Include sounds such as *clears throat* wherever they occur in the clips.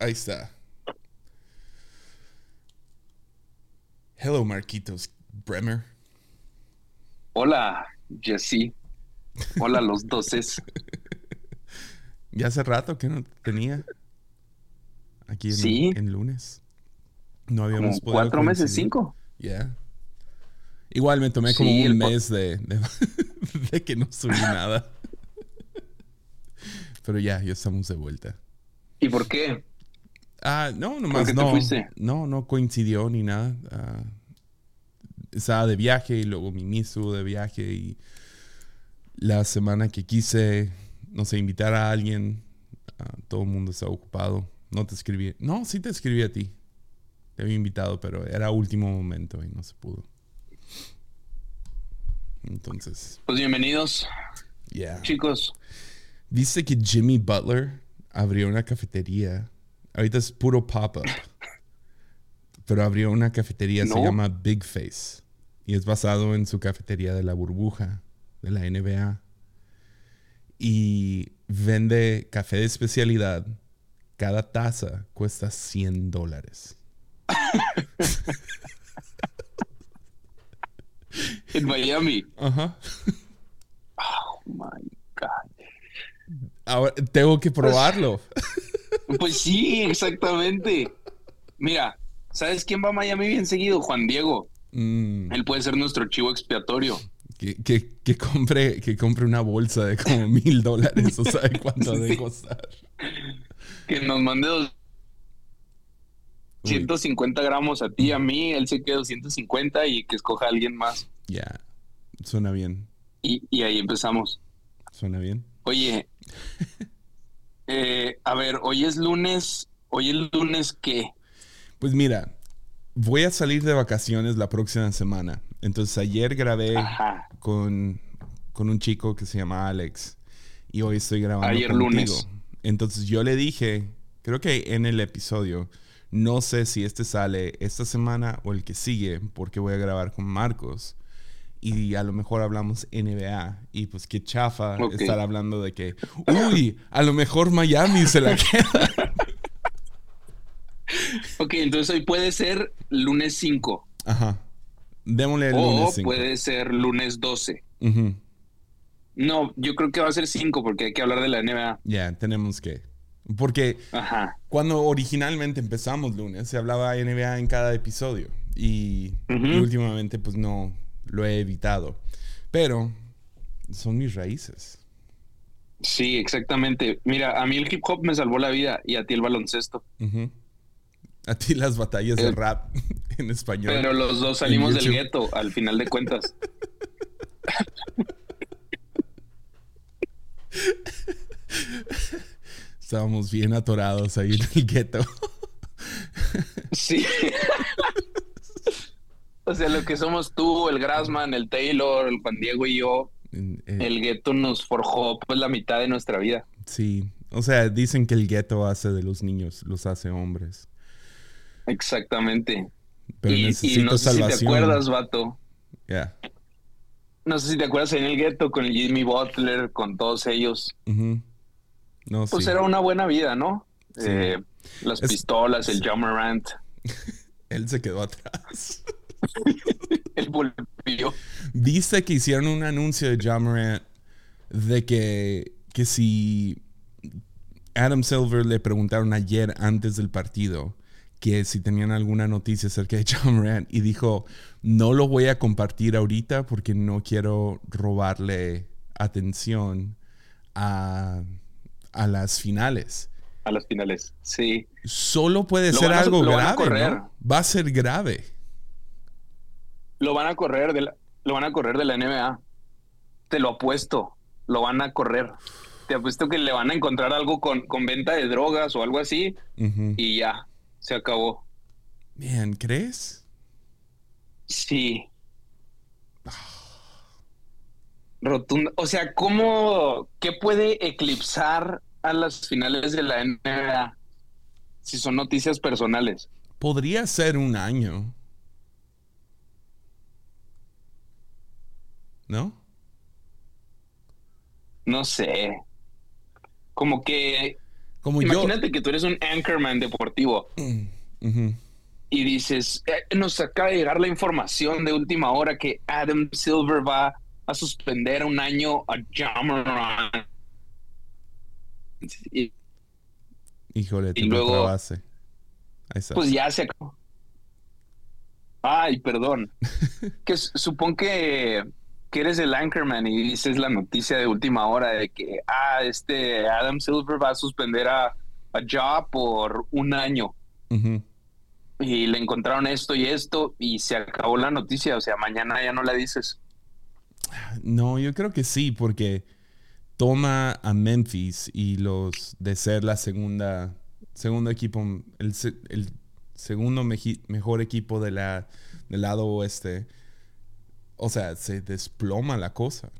Ahí está. Hello, Marquitos Bremer. Hola, Jesse. Hola, *laughs* los doces. ya hace rato que no tenía. Aquí en, Sí. en lunes. No habíamos Como podido cuatro meses, cinco. Yeah. Igual me tomé como un mes de, de, *laughs* de que no subí nada. *laughs* Pero ya, ya estamos de vuelta. ¿Y por qué? Ah, no, nomás no. fuiste? No, no coincidió ni nada. Ah, estaba de viaje y luego Mimi estuvo de viaje y la semana que quise, no sé, invitar a alguien, ah, todo el mundo estaba ocupado. No te escribí. No, sí te escribí a ti. Te había invitado, pero era último momento y no se pudo. Entonces, Pues bienvenidos, yeah. chicos. ¿Viste que Jimmy Butler abrió una cafetería? Ahorita es puro pop-up. Pero abrió una cafetería, se No. llama Big Face. Y es basado en su cafetería de la burbuja, de la NBA. Y vende café de especialidad. Cada taza cuesta 100 dólares. *laughs* En Miami. Ajá. Oh my God. Ahora tengo que probarlo. *laughs* Pues sí, exactamente. Mira, ¿sabes quién va a Miami bien seguido? Juan Diego. Mm, Él puede ser nuestro chivo expiatorio. que, que- que compre, que compre una bolsa de como mil dólares. ¿O sabe cuánto *laughs* Sí. costar? Que nos mande dos- 150 gramos a ti, a mí, él se queda 250 y que escoja a alguien más. Ya, suena bien, Y, y ahí empezamos. suena bien. Oye, eh, a ver, hoy es lunes. Hoy es lunes qué? Pues mira, voy a salir de vacaciones la próxima semana. Entonces ayer grabé Ajá. con, con un chico que se llama Alex y hoy estoy grabando Ayer contigo. lunes. Entonces yo le dije, creo que en el episodio, no sé si este sale esta semana o el que sigue, porque voy a grabar con Marcos. Y a lo mejor hablamos NBA. Y pues qué chafa estar hablando de que, uy, a lo mejor Miami se la queda. *laughs* Ok, entonces hoy puede ser lunes 5 Ajá. Démosle el o lunes cinco. puede ser lunes 12. Ujú. No, yo creo que va a ser 5 porque hay que hablar de la NBA. Ya, tenemos que. Porque Ajá. cuando originalmente empezamos lunes, se hablaba NBA en cada episodio. Y últimamente, pues no lo he evitado. Pero son mis raíces. Sí, exactamente. Mira, a mí el hip hop me salvó la vida y a ti el baloncesto. A ti las batallas de Eh, rap *laughs* en español. Pero los dos salimos del gueto al final de cuentas. *laughs* Estábamos bien atorados ahí en el gueto. Sí. *laughs* o sea, lo que somos tú, el Grassman, el Taylor, el Juan Diego y yo, eh, el gueto nos forjó pues la mitad de nuestra vida. Sí. O sea, dicen que el gueto hace de los niños, los hace hombres. Exactamente. Pero y, y necesito no sé si te salvación. acuerdas, vato. Ya. No sé si te acuerdas en el gueto con el Jimmy Butler, con todos ellos. Ujú. No, Pues sí. era una buena vida, ¿no? Sí. Eh, las Es- pistolas, el John *laughs* Morant, Él se quedó atrás. *laughs* el volvió. Viste que hicieron un anuncio de John Morant de que, que si Adam Silver le preguntaron ayer antes del partido que si tenían alguna noticia acerca de *laughs* John Morant y dijo, no lo voy a compartir ahorita porque no quiero robarle atención a, a las finales. A las finales, sí. Solo puede Lo ser a- algo grave. Va a ser grave. Lo van a correr de la, lo van a correr de la NBA. Te lo apuesto. Lo van a correr. Te apuesto que le van a encontrar algo con, con venta de drogas o algo así y ya, se acabó. Man, ¿crees? Sí. Rotunda. O sea, ¿cómo, qué puede eclipsar a las finales de la NBA si son noticias personales? Podría ser un año. ¿No? No sé. Como que Como yo. Imagínate que tú eres un anchorman deportivo Ujú. y dices, "Eh, nos acaba de llegar la información de última hora que Adam Silver va a suspender un año a Jamoran. Y Híjole, te Y luego- base. Pues ya se acabó. Ay, perdón. *laughs* que s- supón que, que eres el anchorman y dices la noticia de última hora de que ah, este Adam Silver va a suspender a, a Ja por un año. Y le encontraron esto y esto y se acabó la noticia, o sea, mañana ya no la dices. No, yo creo que sí, porque toma a Memphis y los de ser la segunda, segundo equipo, el, el segundo mejor equipo de la, del lado oeste. O sea, se desploma la cosa.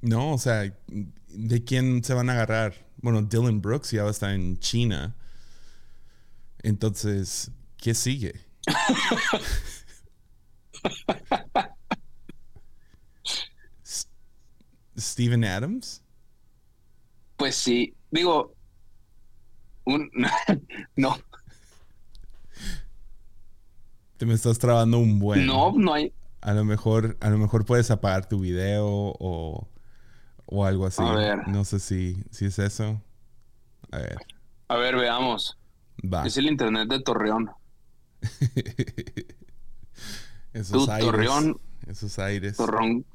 No, o sea, ¿de quién se van a agarrar? Bueno, Dylan Brooks ya va a estar en China. Entonces, ¿qué sigue? *laughs* Steven Adams? Pues sí, digo, *laughs* no, Te me estás trabando un buen. no, no hay, A lo mejor, a lo mejor puedes apagar tu video o, o algo así. A ver. No sé si, si es eso. A ver, a ver, veamos, va. es el internet de Torreón. *laughs* Esos Tú, aires. Torreón. Esos aires. Torreón,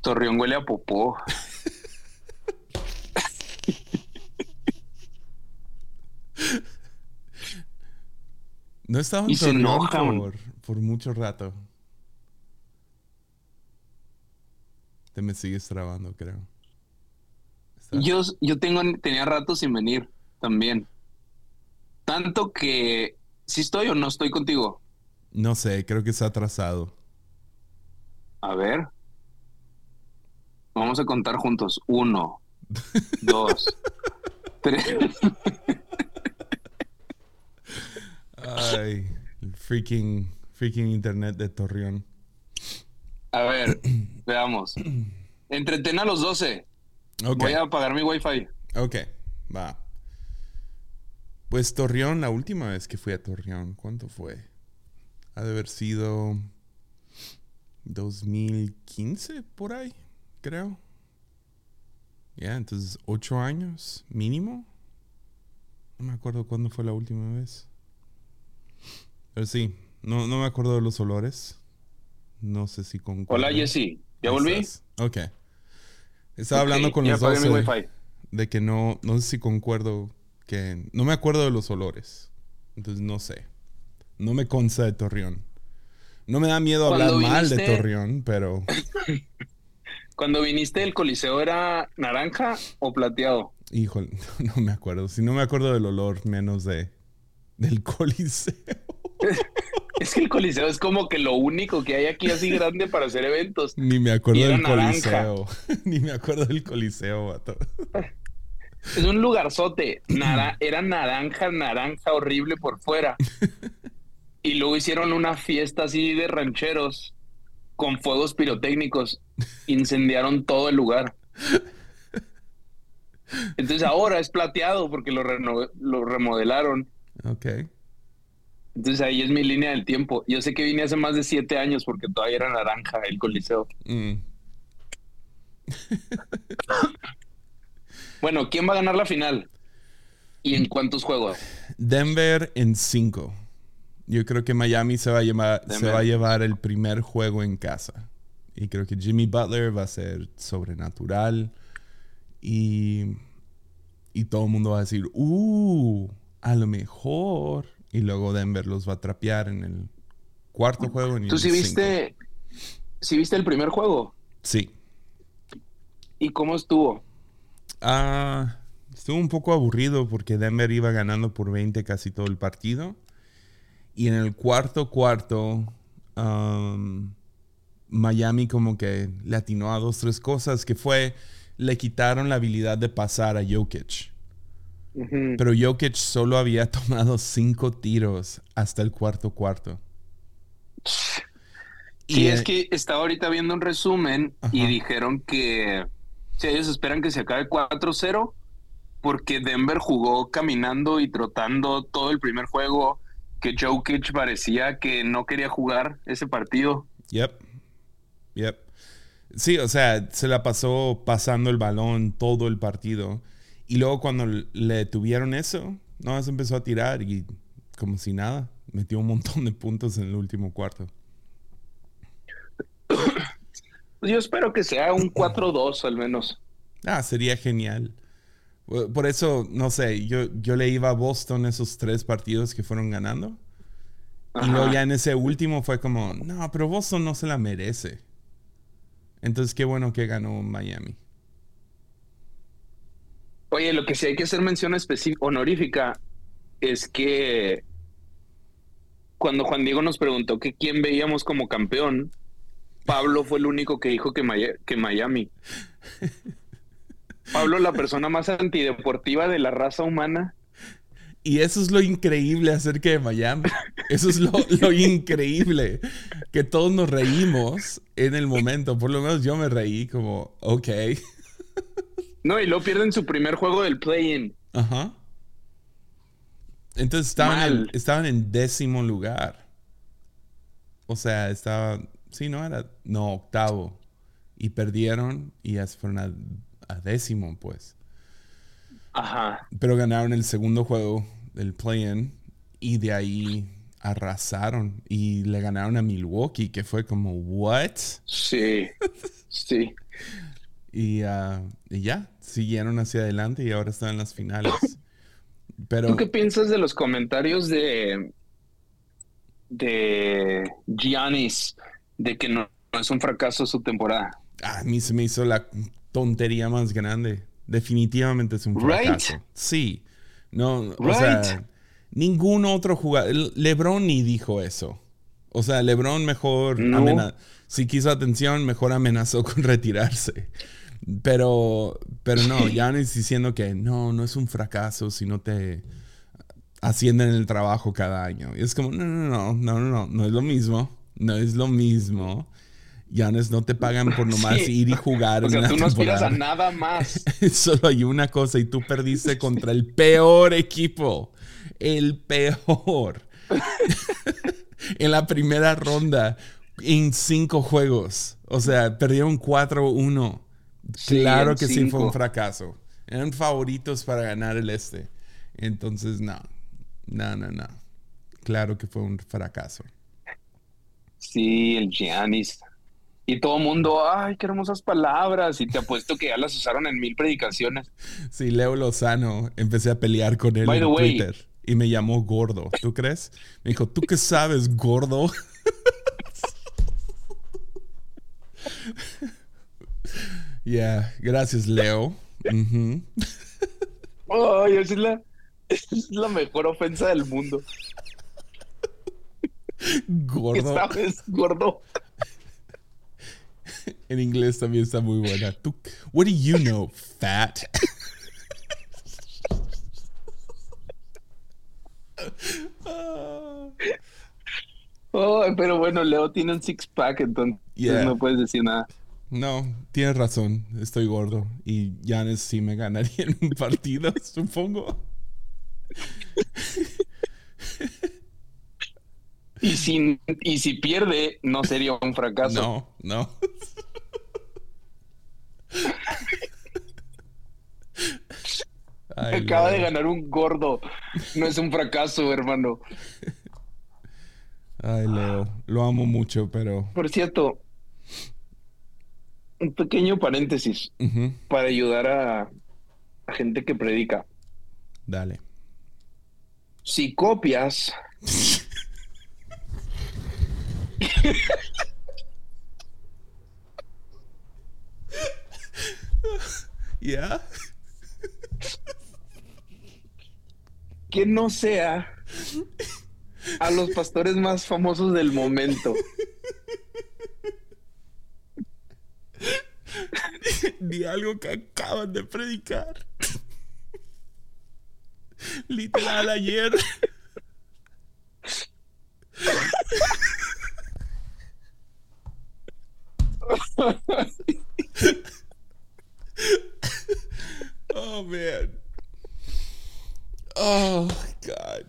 Torreón huele a popó. *laughs* *laughs* No estaba en Y se Torreón enojan. por, por mucho rato. Te me sigues trabando, creo. Yo, yo tengo, tenía rato sin venir también. Tanto que, si estoy o no estoy contigo. No sé, creo que está atrasado. A ver. Vamos a contar juntos. Uno, *laughs* dos, tres. Ay, freaking, freaking internet de Torreón. A ver, *clears throat* veamos. Entretén a los 12. Ok, Voy a apagar mi wifi. ok, va. Pues Torreón, la última vez que fui a Torreón, ¿cuánto fue? Ha de haber sido 2015 por ahí, creo. Ya, entonces ocho años mínimo. No me acuerdo cuándo fue la última vez. Pero sí, no, no me acuerdo de los olores. No sé si con. Hola, Jesse. ¿Ya volví? Ok. Estaba hablando con ya los dos de, que no, no sé si concuerdo que no me acuerdo de los olores. Entonces no sé. No me consta de Torreón. No me da miedo hablar mal de Torreón, pero *laughs* Cuando viniste, ¿el coliseo era naranja o plateado? híjole, *laughs* no me acuerdo. Si no me acuerdo del olor, menos de del *laughs* coliseo. Es que el coliseo es como que lo único que hay aquí así grande para hacer eventos. Ni me acuerdo del coliseo. *laughs* Ni me acuerdo del coliseo, vato. Es un lugarzote. *clears throat* Nara- era naranja, naranja horrible por fuera. *laughs* Y luego hicieron una fiesta así de rancheros con fuegos pirotécnicos. Incendiaron todo el lugar. *laughs* Entonces ahora es plateado porque lo, lo remodelaron. Ok. Entonces ahí es mi línea del tiempo. Yo sé que vine hace más de siete años porque todavía era naranja el coliseo. Mm. Bueno, ¿quién va a ganar la final? ¿Y en cuántos juegos? Denver en 5. Yo creo que Miami se va, a llevar, se va a llevar el primer juego en casa. Y creo que Jimmy Butler va a ser sobrenatural. Y, y todo el mundo va a decir, uh, a lo mejor. Y luego Denver los va a trapear en el cuarto juego. en ¿Tú sí viste, sí viste el primer juego? Sí. ¿Y cómo estuvo? Ah, estuvo un poco aburrido porque Denver iba ganando por 20 casi todo el partido. Y en el cuarto cuarto, um, Miami como que le atinó a dos, tres cosas, que fue, le quitaron la habilidad de pasar a Jokic. Pero Jokic solo había *laughs* tomado cinco tiros hasta el cuarto cuarto. Y, es eh, que estaba ahorita viendo un resumen y dijeron que si ellos esperan que se acabe 4-0 porque Denver jugó caminando y trotando todo el primer juego, que Jokic parecía que no quería jugar ese partido. Yep. Yep. Sí, o sea, se la pasó pasando el balón todo el partido. Y luego cuando le tuvieron eso, no, se empezó a tirar y como si nada, metió un montón de puntos en el último cuarto. Yo espero que sea un 4-2 al menos. Ah, sería genial. Por eso, no sé, yo, yo le iba a Boston esos tres partidos que fueron ganando. Y luego ya en ese último fue como, no, pero Boston no se la merece. Entonces, qué bueno que ganó Miami. Oye, lo que sí hay que hacer mención específica, honorífica, es que cuando Juan Diego nos preguntó que quién veíamos como campeón, Pablo fue el único que dijo que, que Miami. *laughs* Pablo, la persona más antideportiva de la raza humana. Y eso es lo increíble acerca de Miami. Eso es lo, increíble. Que todos nos reímos en el momento. Por lo menos yo me reí como, ok. No, y luego pierden su primer juego del play-in. Ajá. Entonces estaban en, estaban en décimo lugar. O sea, estaba. Sí, no era. No, octavo. Y perdieron y ya se fueron a a décimo, pues. Ajá. Pero ganaron el segundo juego del play-in y de ahí arrasaron y le ganaron a Milwaukee, que fue como, ¿what? Sí, *laughs* sí. y, uh, y, ya, siguieron hacia adelante y ahora están en las finales. *coughs* Pero, ¿Tú qué piensas de los comentarios de, de Giannis de que no, es un fracaso su temporada? A mí se me hizo la tontería más grande. Definitivamente es un fracaso. Sí. No, o sea, ningún otro jugador. LeBron ni dijo eso. O sea, LeBron mejor si quiso atención, mejor amenazó con retirarse. Pero, pero no, *laughs* Giannis diciendo que no, no es un fracaso si no te ascienden en el trabajo cada año. Y es como, no, no, no, no, no, no, no es lo mismo. No es lo mismo. Yanes, no te pagan por *laughs* nomás ir y jugar. O sea, tú no aspiras a nada más. *laughs* Solo hay una cosa y tú perdiste contra el peor equipo. El peor. en la primera ronda, en cinco juegos. O sea, perdieron 4-1. Claro que sí fue un fracaso. Eran favoritos para ganar el este. Entonces, no. No, no, no. Claro que fue un fracaso. Sí, el Giannis y todo el mundo, ay, qué hermosas palabras. Y te apuesto que ya las usaron en mil predicaciones. Sí, Leo Lozano, empecé a pelear con él en Twitter y me llamó gordo. ¿Tú crees? Me dijo, ¿tú qué sabes, gordo? *laughs* Ya, gracias, Leo. Ay, es la, es la mejor ofensa del mundo. Gordo. ¿Qué sabes, gordo? en inglés también está muy buena. ¿Tú, what do you know, fat? oh, pero bueno, Leo tiene un six pack, entonces no puedes decir nada. No, tienes razón, estoy gordo. Y Janes sí me ganaría en un partido, *laughs* supongo. Y si, y si pierde, no sería un fracaso. No, no. Acaba de ganar un gordo. No es un fracaso, hermano. Ay, Leo. Lo amo mucho, pero. Por cierto, un pequeño paréntesis para ayudar a, a gente que predica. Dale. Si copias *laughs* ¿Ya? Que no sea a los pastores más famosos del momento. *laughs* *laughs* Ni algo que acaban de predicar. *laughs* Literal ayer. *laughs* oh man. Oh, God.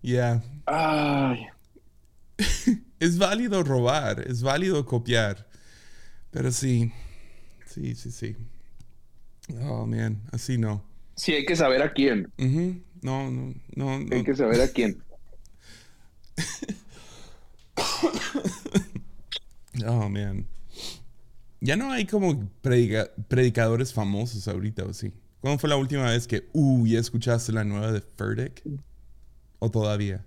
yeah. Ay. Es válido robar, es válido copiar. Pero sí. Sí, sí, sí. Oh, man. Así no. Sí, hay que saber a quién. No, no, no. no. Hay que saber a quién. *coughs* Oh, man. Ya no hay como predica- predicadores famosos ahorita, ¿o sí? ¿Cuándo fue la última vez que, uh, ya escuchaste la nueva de Furtick? ¿O todavía?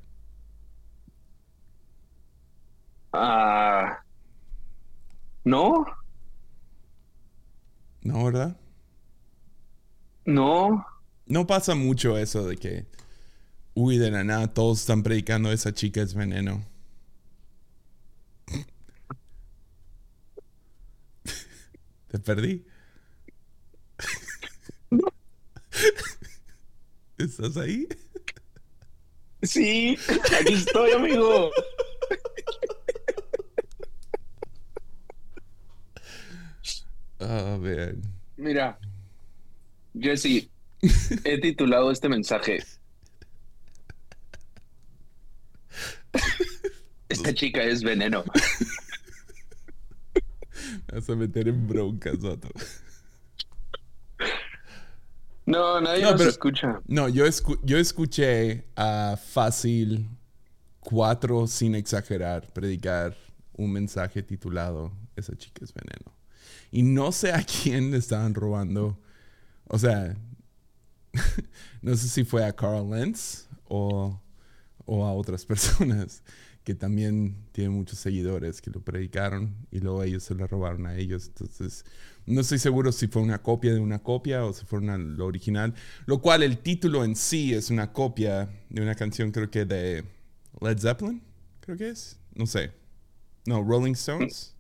Ah. No, ¿No, verdad? no. No pasa mucho eso de que, uy, de la nada todos están predicando esa chica es veneno. *laughs* Te perdí. *laughs* ¿Estás ahí? Sí, aquí estoy, amigo. Oh, man. Mira, Jesse, *laughs* he titulado este mensaje. Esta chica es veneno. Me vas a meter en broncas, vato. No, nadie No, nos pero- escucha. No, yo, escu- yo escuché a fácil cuatro, sin exagerar, predicar un mensaje titulado Esa chica es veneno. Y no sé a quién le estaban robando. O sea, *laughs* no sé si fue a Carl Lenz o, o a otras *laughs* personas que también tienen muchos seguidores que lo predicaron y luego ellos se lo robaron a ellos. Entonces, no estoy seguro si fue una copia de una copia o si fue una, lo original. Lo cual el título en sí es una copia de una canción, creo que de Led Zeppelin, creo que es. No sé. No, Rolling Stones.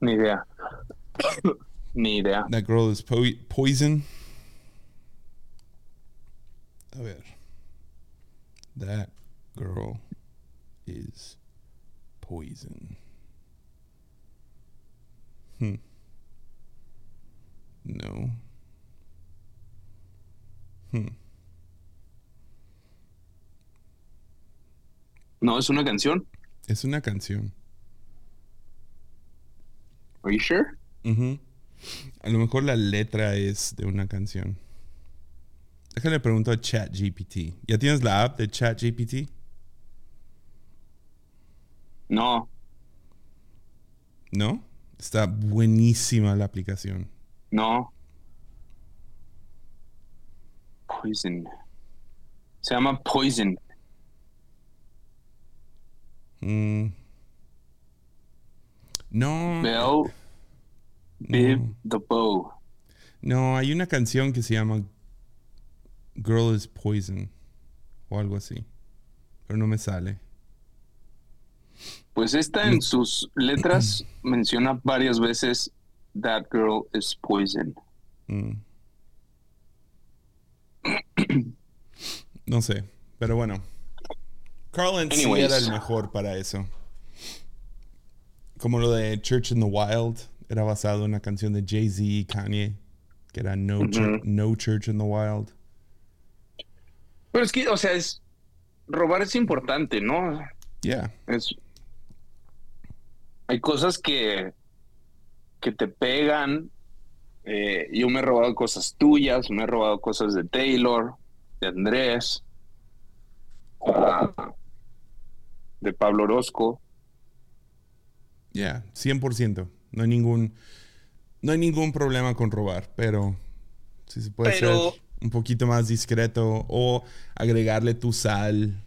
Ni idea. *coughs* Ni idea. That girl is po- poison. A ver. That girl is poison. Hmm. No. Hmm. No, es una canción. Es una canción. Are you sure? Ujú. A lo mejor la letra es de una canción. Déjale pregunto a ChatGPT. ¿Ya tienes la app de ChatGPT? No, ¿No? Está buenísima la aplicación. no. Poison. Se llama Poison. Mm. No. Bell Bib No. the Bow. No, hay una canción que se llama Girl is Poison o algo así. Pero no me sale. Pues esta en sus letras *clears throat* menciona varias veces That girl is poison. Mm. No sé, pero bueno. Carlin sí era el mejor para eso. Como lo de Church in the Wild, era basado en una canción de Jay-Z y Kanye, que era no, Chur- no Church in the Wild. Pero es que, o sea, es robar es importante, ¿no? Yeah. Es hay cosas que que te pegan. Eh, yo me he robado cosas tuyas, me he robado cosas de Taylor, de Andrés, ah, de Pablo Orozco. Yeah, 100%. No hay ningún no hay ningún problema con robar, pero si se puede Pero- ser un poquito más discreto o agregarle tu sal,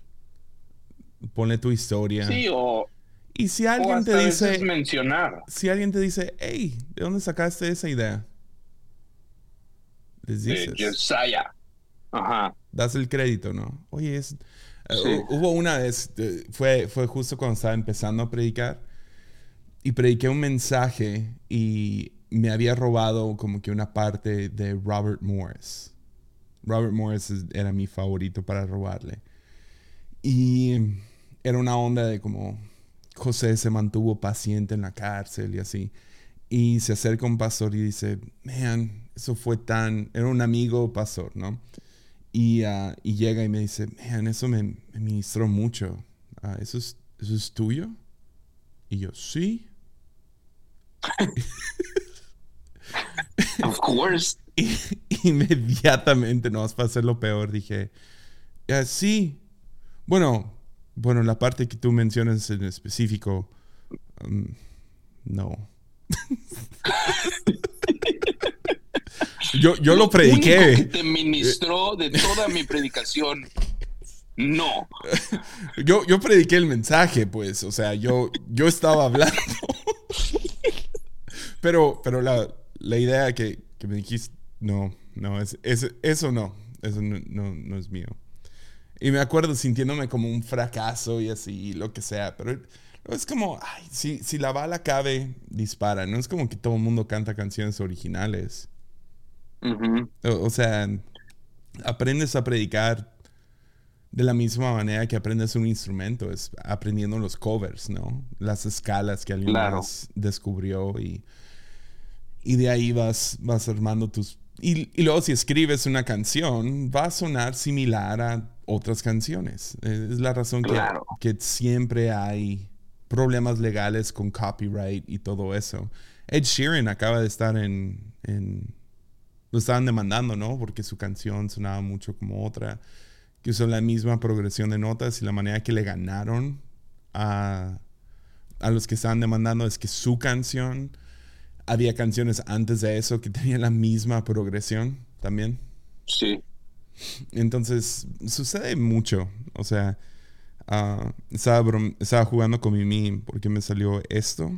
ponle tu historia. Sí, o, y si alguien te dice, mencionar. si alguien te dice, hey, ¿de dónde sacaste esa idea? Les de dices, Josiah. Ajá. das el crédito, ¿no? Oye, es, eh, Sí. hu- hubo una vez, eh, fue, fue justo cuando estaba empezando a predicar, y prediqué un mensaje y me había robado como que una parte de Robert Morris. Robert Morris era mi favorito para robarle. Y era una onda de como José se mantuvo paciente en la cárcel y así. Y se acerca un pastor y dice, man, eso fue tan... Era un amigo pastor, ¿no? Y, ah, y llega y me dice, man, eso me, me ministró mucho. Ah, ¿eso, es, ¿Eso es tuyo? Y yo, sí. Of course. Inmediatamente, no, para hacer lo peor, dije, "Ah, sí. Bueno, bueno, la parte que tú mencionas en específico, um, no. *laughs* yo, yo lo único que prediqué. te ministró de toda mi predicación. No. Yo, yo prediqué el mensaje, pues. O sea, yo, yo estaba hablando. Pero pero la, la idea que, que me dijiste, no, no, es, es- eso no. Eso no, no, no es mío. Y me acuerdo sintiéndome como un fracaso y así, lo que sea. Pero es como, ay, si, si la bala cabe, dispara. No es como que todo el mundo canta canciones originales. O, o sea, aprendes a predicar de la misma manera que aprendes un instrumento, es aprendiendo los covers, ¿no? Las escalas que alguien Claro. más descubrió y, y de ahí vas, vas armando tus... Y, y luego si escribes una canción, va a sonar similar a otras canciones. Eh, Es la razón que, que siempre hay problemas legales con copyright y todo eso. Ed Sheeran acaba de estar en, en lo estaban demandando, ¿no? Porque su canción sonaba mucho como otra, que usó la misma progresión de notas y la manera que le ganaron a, a los que estaban demandando es que su canción, había canciones antes de eso que *laughs* tenían la misma progresión también. Sí. Entonces, sucede mucho. O sea, ah, estaba, estaba jugando con Mimi porque me salió esto.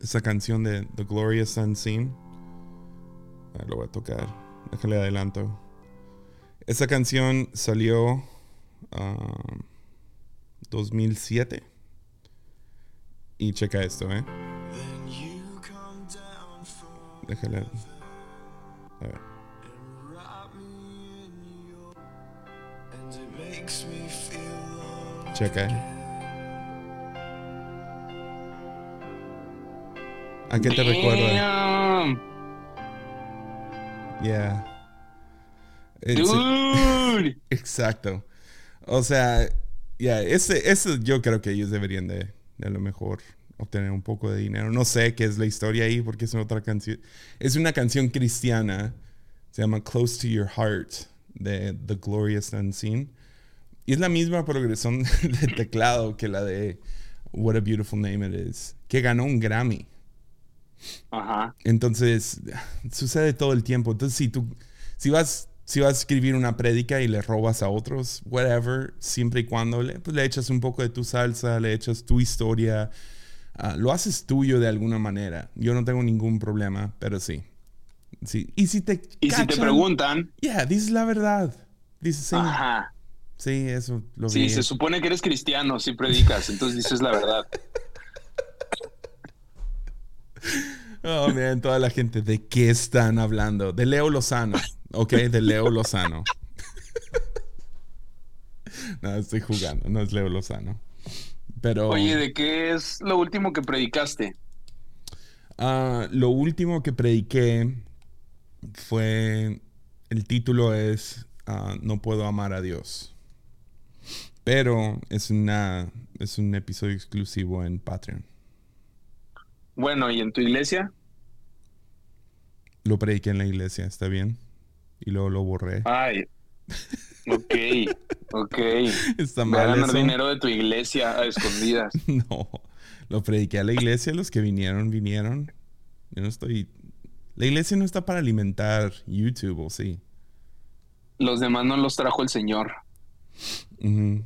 Esa canción de The Glorious Unseen. Ah, lo voy a tocar. Déjale adelanto. Esa canción salió ah, 2007. Y checa esto, ¿eh? A ver. Checa. ¿eh? ¿A qué te recuerda? Yeah. It's- Dude. *laughs* Exacto. O sea, ya, ese, ese yo creo que ellos deberían de, de a lo mejor obtener un poco de dinero. No sé qué es la historia ahí porque es otra canción. Es una canción cristiana. Se llama Close to Your Heart de The Glorious Unseen. Y es la misma progresión *laughs* de teclado que la de What a Beautiful Name It Is, que ganó un Grammy. Ajá. Entonces, sucede todo el tiempo. Entonces, si tú, si vas, si vas a escribir una prédica y le robas a otros, whatever, siempre y cuando le, pues, le echas un poco de tu salsa, le echas tu historia, ah, lo haces tuyo de alguna manera. Yo no tengo ningún problema, pero sí. sí. Y si te Y si te preguntan, yeah, dices la verdad. Dices, sí, ajá. sí, eso lo Sí, vi. se supone que eres cristiano si predicas, entonces dices la verdad. *laughs* Oh, man, toda la gente, ¿de qué están hablando? De Leo Lozano, ¿ok? De Leo Lozano. *laughs* no, estoy jugando, no es Leo Lozano. Pero Oye, ¿de qué es lo último que predicaste? ah, lo último que prediqué fue, el título es ah, No puedo amar a Dios. Pero es, una, es un episodio exclusivo en Patreon. Bueno, ¿y en tu iglesia? Lo prediqué en la iglesia, ¿está bien? Y luego lo borré. Ay. Ok, ok. Está Voy a ganar eso? dinero de tu iglesia a escondidas. *laughs* No, lo prediqué a la iglesia, los que vinieron, vinieron. Yo no estoy... La iglesia no está para alimentar YouTube, ¿o sí? Los demás no los trajo el Señor. Ujú.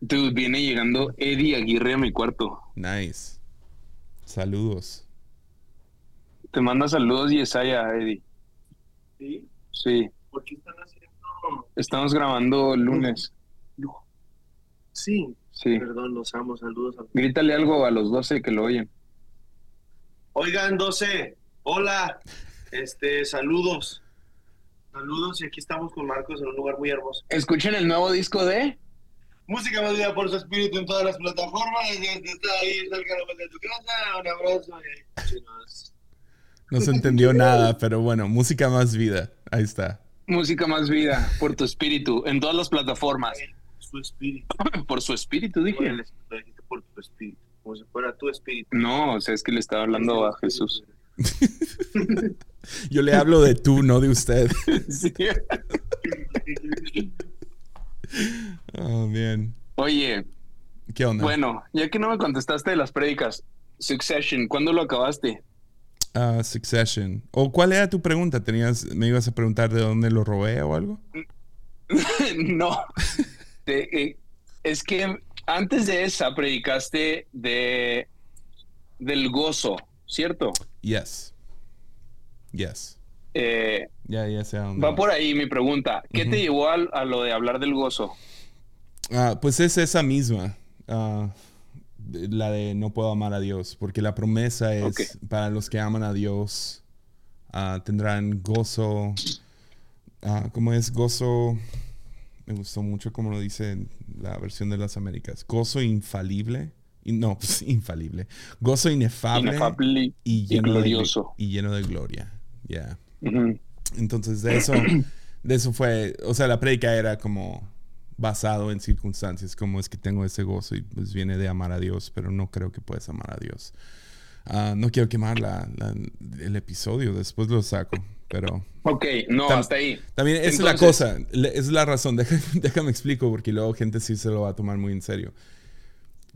Dude, viene llegando Eddie Aguirre a mi cuarto. Nice. Saludos. Te manda saludos Yesaya, Eddie. ¿Sí? Sí, ¿Por qué están haciendo? estamos grabando el lunes. Sí. Sí. Perdón, los amo. Saludos. a- Grítale algo a los 12 que lo oyen. Oigan, 12. Hola. Este, saludos. Saludos y aquí estamos con Marcos en un lugar muy hermoso. Escuchen el nuevo disco de... Música más vida por su espíritu en todas las plataformas. Está ahí, cerca de tu casa. Un abrazo. y escúchenos. No se entendió nada, pero bueno, música más vida. Ahí está. Música más vida por tu espíritu en todas las plataformas. Su espíritu. *laughs* Por su espíritu, dije. Por tu espíritu. Como si fuera tu espíritu. No, o sea, es que le estaba hablando a Jesús. Yo le hablo de tú, no de usted. *laughs* Sí. Oh, bien. Oye, ¿Qué onda? bueno, ya que no me contestaste de las prédicas, Succession, ¿cuándo lo acabaste? Ah, Succession. ¿O cuál era tu pregunta? ¿Tenías, ¿Me ibas a preguntar de dónde lo robé o algo? *laughs* no. *laughs* Te- eh, es que antes de esa predicaste de del gozo, ¿cierto? Yes. Yes. Eh, Ya, ya sé a dónde va por ahí mi pregunta. ¿Qué te llevó al- a, lo de hablar del gozo? Ah, pues es esa misma. de- la de no puedo amar a Dios. Porque la promesa es para los que aman a Dios ah, tendrán gozo. ah, ¿Cómo es? Gozo. Me gustó mucho como lo dice la versión de las Américas. Gozo infalible. Y- No, *laughs* pues, infalible. Gozo inefable. Inefable y y lleno, glorioso. De, y lleno de gloria. Ya. Ujú. Entonces de eso, de eso fue, o sea, la prédica era como basado en circunstancias, como es que tengo ese gozo y pues viene de amar a Dios, pero no creo que puedes amar a Dios. Ah, no quiero quemar la- la- el episodio, después lo saco, pero Ok, no, hasta ahí. también esa es la Entonces- cosa, le- es la razón, *laughs* Deja- déjame explico porque luego gente sí se lo va a tomar muy en serio.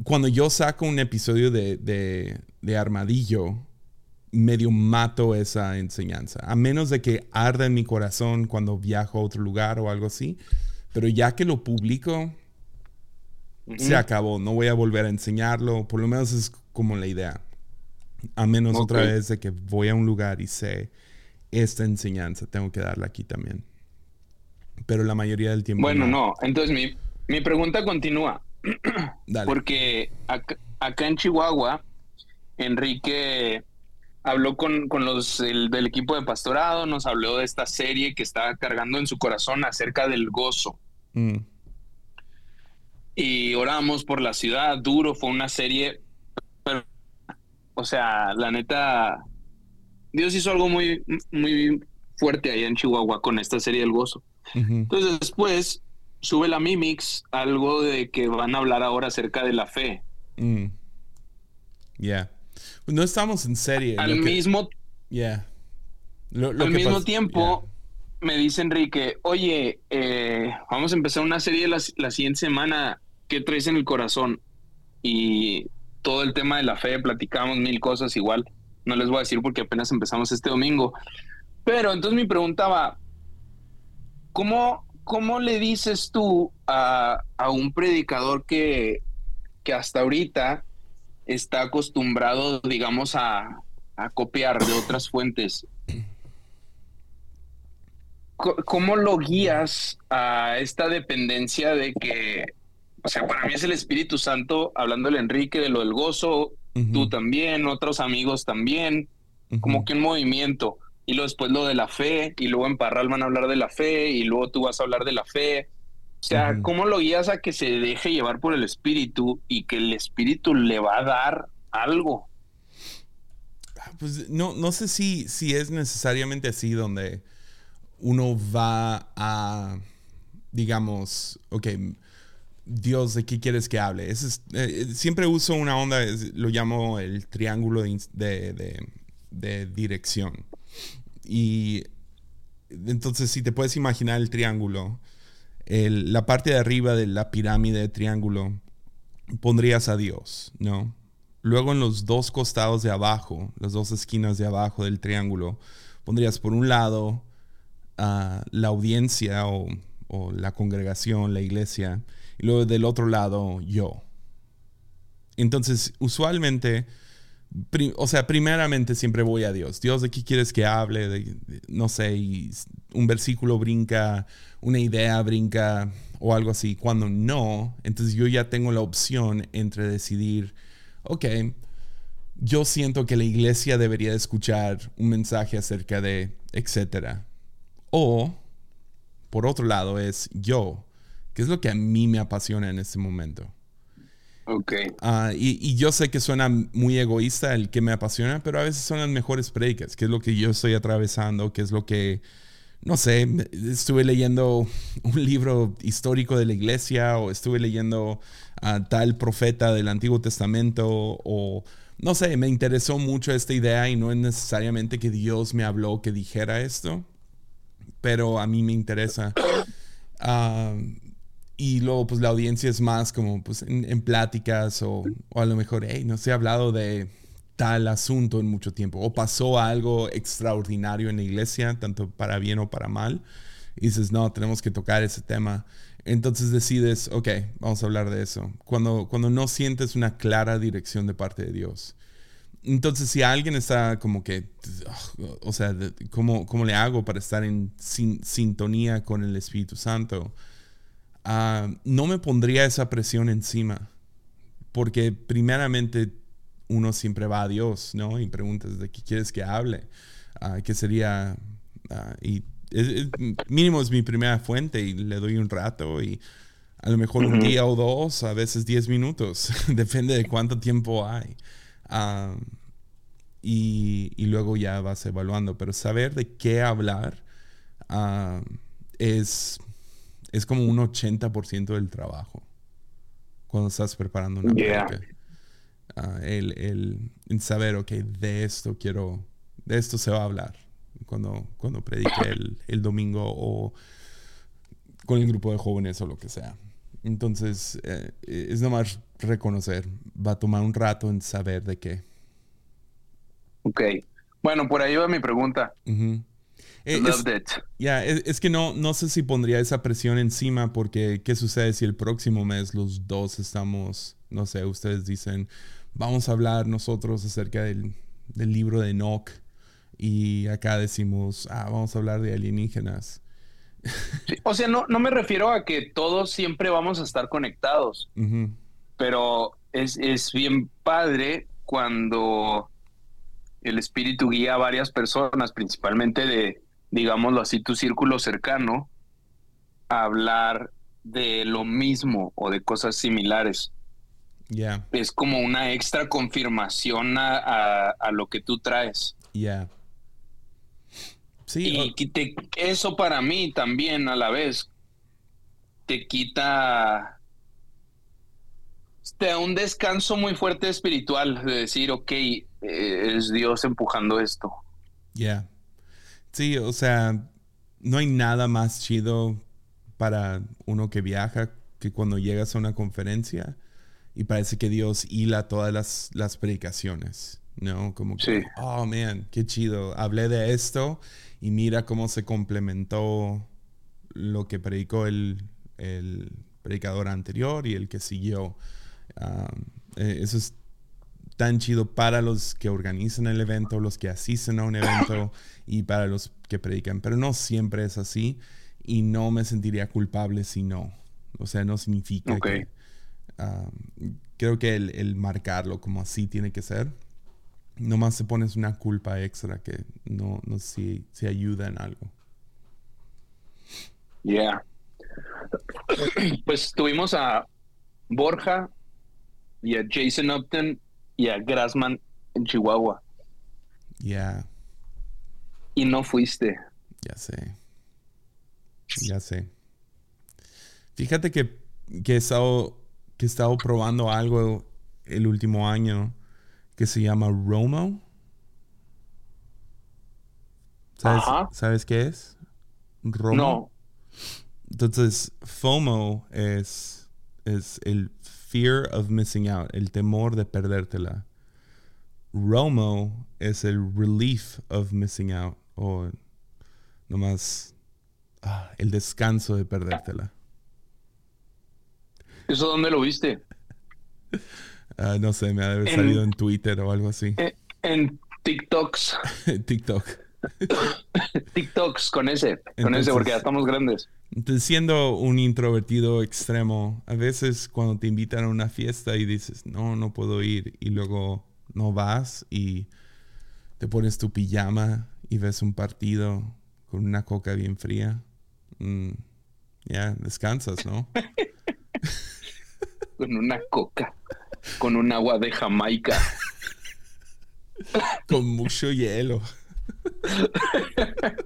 Cuando yo saco un episodio de, de, de Armadillo, medio mato esa enseñanza, a menos de que arda en mi corazón cuando viajo a otro lugar o algo así, pero ya que lo publico, se acabó, no voy a volver a enseñarlo, por lo menos es como la idea. A menos otra vez de que voy a un lugar y sé esta enseñanza, tengo que darla aquí también. Pero la mayoría del tiempo. Bueno, no. Entonces mi, mi pregunta continúa. *clears throat* Dale. Porque acá, acá en Chihuahua, Enrique habló con, con los el- del equipo de pastorado, nos habló de esta serie que estaba cargando en su corazón acerca del gozo. Mm, Y oramos por la ciudad, duro, fue una serie, pero, o sea, la neta, Dios hizo algo muy, muy fuerte allá en Chihuahua con esta serie del gozo. Entonces después sube la Mimix algo de que van a hablar ahora acerca de la fe. Mm. Yeah. Pues no estamos en serie. Al que- mismo, Yeah. Lo- lo al mismo tiempo me dice Enrique, oye, eh, vamos a empezar una serie la, la siguiente semana, ¿qué traes en el corazón? Y todo el tema de la fe, platicamos mil cosas igual. No les voy a decir porque apenas empezamos este domingo. Pero entonces mi pregunta va, ¿cómo, cómo le dices tú a, a un predicador que, que hasta ahorita está acostumbrado, digamos, a, a copiar de otras fuentes? ¿Cómo lo guías a esta dependencia de que, o sea, para mí es el Espíritu Santo, hablándole a Enrique de lo del gozo, tú también, otros amigos también, como que un movimiento. Y luego después lo de la fe, y luego en Parral van a hablar de la fe, y luego tú vas a hablar de la fe. O sea. ¿cómo lo guías a que se deje llevar por el Espíritu y que el Espíritu le va a dar algo? Ah, Pues no, no sé si, si es necesariamente así donde uno va a, digamos, ok, Dios, ¿de qué quieres que hable? Es- eh, siempre uso una onda, lo llamo el triángulo de, de- de- dirección. Y entonces, si te puedes imaginar el triángulo, la parte de arriba de la pirámide de triángulo, pondrías a Dios, ¿no? Luego en los dos costados de abajo, las dos esquinas de abajo del triángulo, pondrías por un lado la audiencia o, la congregación, la iglesia, y luego del otro lado yo. Entonces, usualmente, o sea, primeramente siempre voy a Dios. Dios, ¿de qué quieres que hable? No sé, un versículo brinca, una idea brinca o algo así. Cuando no, entonces yo ya tengo la opción entre decidir, ok, yo siento que la iglesia debería de escuchar un mensaje acerca de, etcétera. O, por otro lado, es yo, que es lo que a mí me apasiona en este momento. Ok. Ah, y, y yo sé que suena muy egoísta el que me apasiona, pero a veces son las mejores predicas, que es lo que yo estoy atravesando, que es lo que, no sé, estuve leyendo *laughs* un libro histórico de la iglesia o estuve leyendo a tal profeta del Antiguo Testamento o, no sé, me interesó mucho esta idea y no es necesariamente que Dios me habló que dijera esto, pero a mí me interesa. Ah, y luego, pues la audiencia es más como pues, en, pláticas o, o a lo mejor, hey, no se ha hablado de tal asunto en mucho tiempo. O pasó algo extraordinario en la iglesia, tanto para bien o para mal. Y dices, no, tenemos que tocar ese tema. Entonces decides, ok, vamos a hablar de eso. Cuando, cuando no sientes una clara dirección de parte de Dios. Entonces, si alguien está como que, ugh, o sea, ¿cómo, cómo le hago para estar en sin- sintonía con el Espíritu Santo? Ah, no me pondría esa presión encima, porque primeramente uno siempre va a Dios, ¿no? Y preguntas de qué quieres que hable, qué sería, ah, y es- es- mínimo es mi primera fuente y le doy un rato y a lo mejor un Ujú. día o dos, a veces diez minutos, *laughs* depende de cuánto tiempo hay. Ah, y, y luego ya vas evaluando, pero saber de qué hablar ah, es, es como un 80% del trabajo cuando estás preparando una Yeah. Ah, el, el- el saber, ok, de esto quiero, de esto se va a hablar cuando, cuando predique el, el domingo o con el grupo de jóvenes o lo que sea. Entonces, eh, es nomás reconocer, va a tomar un rato en saber de qué. Ok. Bueno, por ahí va mi pregunta. Eh, es- Loved it. Ya, es, es que no, no sé si pondría esa presión encima porque ¿qué sucede si el próximo mes los dos estamos, no sé, ustedes dicen, vamos a hablar nosotros acerca del, del libro de Enoch y acá decimos, ah, vamos a hablar de alienígenas. Sí, O sea, no, no me refiero a que todos siempre vamos a estar conectados, pero es, es bien padre cuando el espíritu guía a varias personas, principalmente de, digámoslo así, tu círculo cercano, a hablar de lo mismo o de cosas similares. Ya, Es como una extra confirmación a, a- a lo que tú traes. ya. Sí, Y te- eso para mí también a la vez te quita te da un descanso muy fuerte espiritual de decir, ok, es Dios empujando esto. Ya. Sí, o sea, no hay nada más chido para uno que viaja que cuando llegas a una conferencia y parece que Dios hila todas las, las predicaciones, ¿no? Como que, Sí. oh, man, qué chido. Hablé de esto y mira cómo se complementó lo que predicó el, el predicador anterior y el que siguió. Ah, eh, eso es tan chido para los que organizan el evento, los que asisten a un evento y para los que predican. Pero no siempre es así y no me sentiría culpable si no. O sea, no significa que... creo que el, el marcarlo como así tiene que ser. Nomás te pones una culpa extra que no, no si, si ayuda en algo. Yeah. Pues tuvimos a Borja y a Jason Upton y a Grassman en Chihuahua Ya, y no fuiste. ya sé. Ya sé. Fíjate que, que, he estado, que he estado probando algo el último año que se llama Romo. ¿Sabes, Ajá. ¿sabes qué es? Romo. No. Entonces, FOMO es, es el fear of missing out, el temor de perdértela. Romo es el relief of missing out, o nomás ah, el descanso de perdértela. ¿Eso dónde lo viste? *laughs* Ah, no sé, me ha de haber En- salido en Twitter o algo así. Eh, En TikToks. *laughs* TikTok. *laughs* TikToks con ese. Con ese porque ya estamos grandes. Entonces, siendo un introvertido extremo, a veces cuando te invitan a una fiesta y dices, no, no puedo ir, y luego no vas y te pones tu pijama y ves un partido con una coca bien fría, mm, ya descansas, ¿no? *laughs* Con una coca. con un agua de Jamaica. *laughs* Con mucho hielo. *laughs*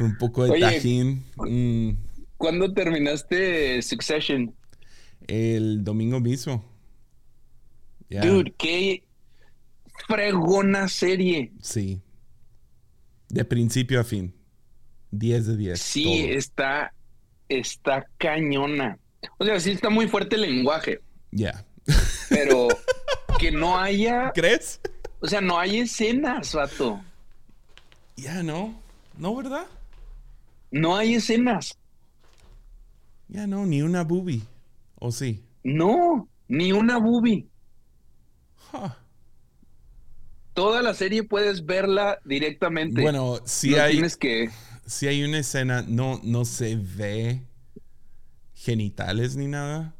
Un poco de Oye, tajín. Mm, ¿Cuándo terminaste Succession? el domingo mismo. Dude, qué fregona serie. Sí. De principio a fin. 10 de 10. Sí, todo. está, está cañona. O sea, sí está muy fuerte el lenguaje, Ya. pero *laughs* que no haya, ¿Crees? O sea, no hay escenas, vato. Ya, no. No, ¿verdad? No hay escenas. Ya no, ni una boobie. ¿O sí? No, ni una boobie. Huh. Toda la serie puedes verla directamente. Bueno, sí no hay, tienes que. sí hay una escena, no, no se ve genitales ni nada,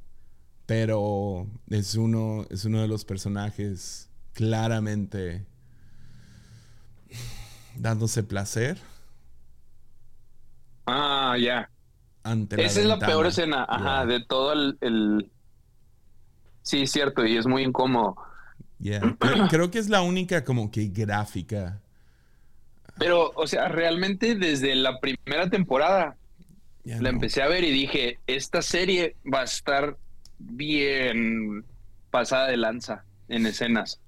pero es uno, es uno de los personajes claramente dándose placer Ah, ya. ante la Esa es la peor escena, ajá, Yeah, de todo el, el- Sí, cierto, y es muy incómodo. yeah. Creo, *clears throat* creo que es la única como que gráfica. Pero, o sea, realmente desde la primera temporada la no. empecé a ver y dije, esta serie va a estar bien pasada de lanza en escenas.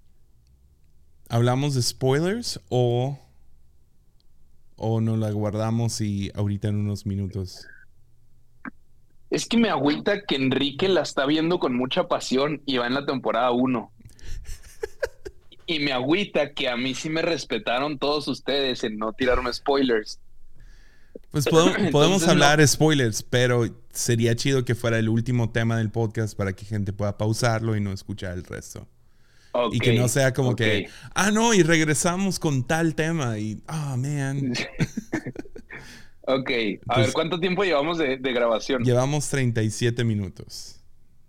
¿Hablamos de spoilers o, o nos la guardamos y ahorita en unos minutos? Es que me agüita que Enrique la está viendo con mucha pasión y va en la temporada 1. *laughs* Y me agüita que a mí sí me respetaron todos ustedes en no tirarme spoilers. Pues *clears throat* podemos, hablar spoilers, pero sería chido que fuera el último tema del podcast para que gente pueda pausarlo y no escuchar el resto. Y que no sea como que, ah, no, y regresamos con tal tema y, ah, man, *laughs* Ok, a Pues- ver, ¿cuánto tiempo llevamos de, de grabación? llevamos 37 minutos.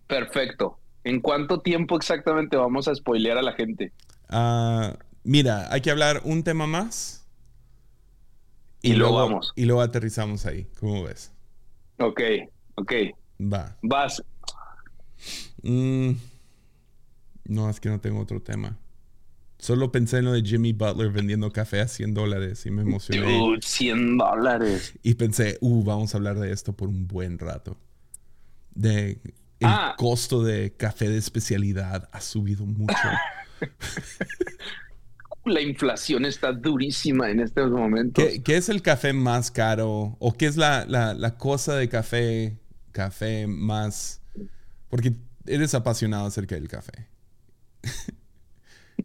Perfecto. ¿En cuánto tiempo exactamente vamos a spoilear a la gente? Ah, mira, hay que hablar un tema más. Y luego vamos. Y luego aterrizamos ahí, ¿cómo ves? Ok, ok. Va. Vas. Mm, no, es que no tengo otro tema. Solo pensé en lo de Jimmy Butler vendiendo café a 100 dólares y me emocioné. Dude, 100 dólares. Y pensé, uh, vamos a hablar de esto por un buen rato. De el Ah. costo de café de especialidad ha subido mucho. *laughs* La inflación está durísima en estos momentos. ¿Qué, qué es el café más caro? ¿O qué es la, la- la cosa de café, café más... Porque eres apasionado acerca del café.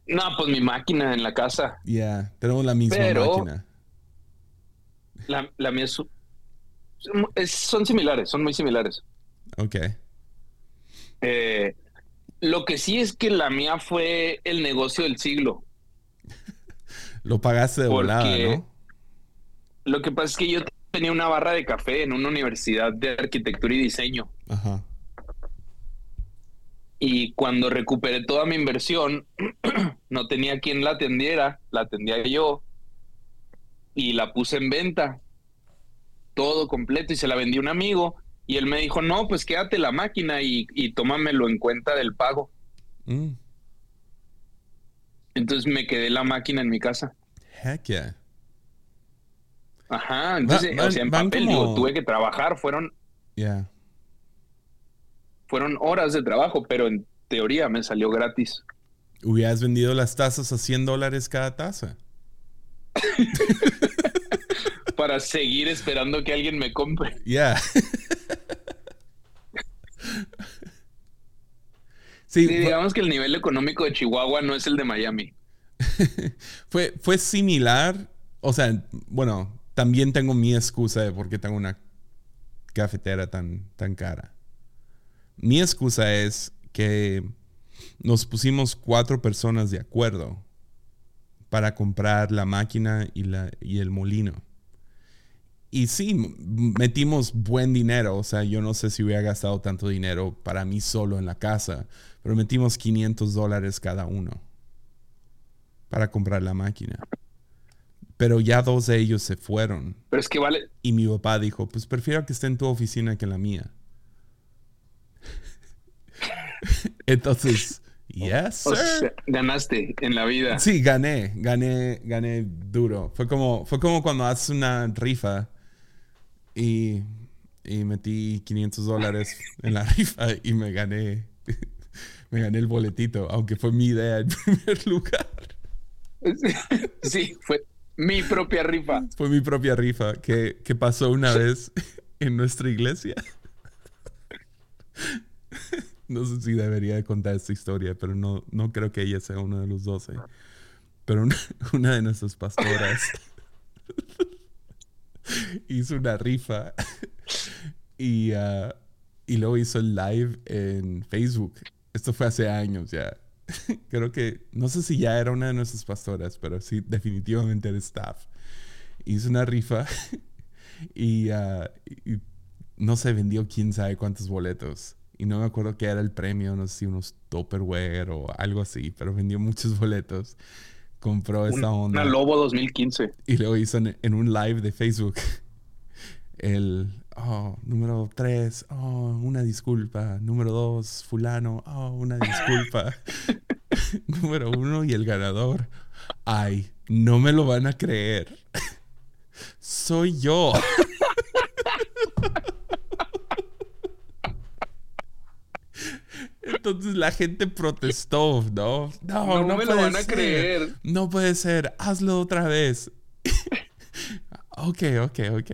No, pues mi máquina en la casa. Ya, tenemos la misma Pero- máquina. La, la mía es, es- Son similares, son muy similares. Ok. Eh, lo que sí es que la mía fue el negocio del siglo. *laughs* Lo pagaste de volada, ¿no? Lo que pasa es que yo tenía una barra de café en una universidad de arquitectura y diseño. Ajá. Y cuando recuperé toda mi inversión, *clears throat* no tenía quien la atendiera, la atendía yo y la puse en venta, todo completo y se la vendí a un amigo y él me dijo, no, pues quédate la máquina y, y tómamelo en cuenta del pago. Mm, Entonces me quedé la máquina en mi casa. heck yeah. Ajá, entonces, Va- van- o sea, en papel, como- digo, tuve que trabajar, fueron, Yeah. Fueron horas de trabajo, pero en teoría me salió gratis. Hubieras vendido las tazas a 100 dólares cada taza. *laughs* Para seguir esperando que alguien me compre. Yeah. sí, digamos que el nivel económico de Chihuahua no es el de Miami. *laughs* fue, fue similar. O sea, bueno, también tengo mi excusa de por qué tengo una cafetera tan, tan cara. Mi excusa es que nos pusimos cuatro personas de acuerdo para comprar la máquina y, la, y el molino. Y sí, metimos buen dinero. O sea, yo no sé si hubiera gastado tanto dinero para mí solo en la casa, pero metimos 500 dólares cada uno para comprar la máquina. Pero ya dos de ellos se fueron. Pero es que vale, Y mi papá dijo, pues prefiero que esté en tu oficina que en la mía. *laughs* Entonces, yes, O sir. sea, ganaste en la vida. Sí, gané, gané, gané duro. Fue como, fue como cuando haces una rifa y, y metí 500 dólares en la rifa y me gané, *laughs* me gané el boletito, aunque fue mi idea en *laughs* primer lugar. Sí, fue mi propia rifa. Fue mi propia rifa que, que pasó una vez en nuestra iglesia. No sé si debería de contar esta historia, pero no, no creo que ella sea uno de los doce. Pero una, *laughs* una de nuestras pastoras *laughs* hizo una rifa *laughs* y, ah, y luego hizo el live en Facebook. Esto fue hace años ya. Creo que, no sé si ya era una de nuestras pastoras, pero sí, definitivamente era staff. Hizo una rifa y, ah, y no se vendió quién sabe cuántos boletos. Y no me acuerdo qué era el premio, no sé si unos Tupperware o algo así, pero vendió muchos *laughs* boletos. Compró esta onda. Una Lobo 2015. Y luego hizo en, en un live de Facebook *laughs* el oh, número 3, oh, una disculpa. Número 2, fulano, oh, una disculpa. *laughs* número 1 y el ganador. Ay, no me lo van a creer. Soy yo. Entonces la gente protestó, ¿no? No, No, no, me lo van a creer. No puede ser, hazlo otra vez. *laughs* ok, ok, ok.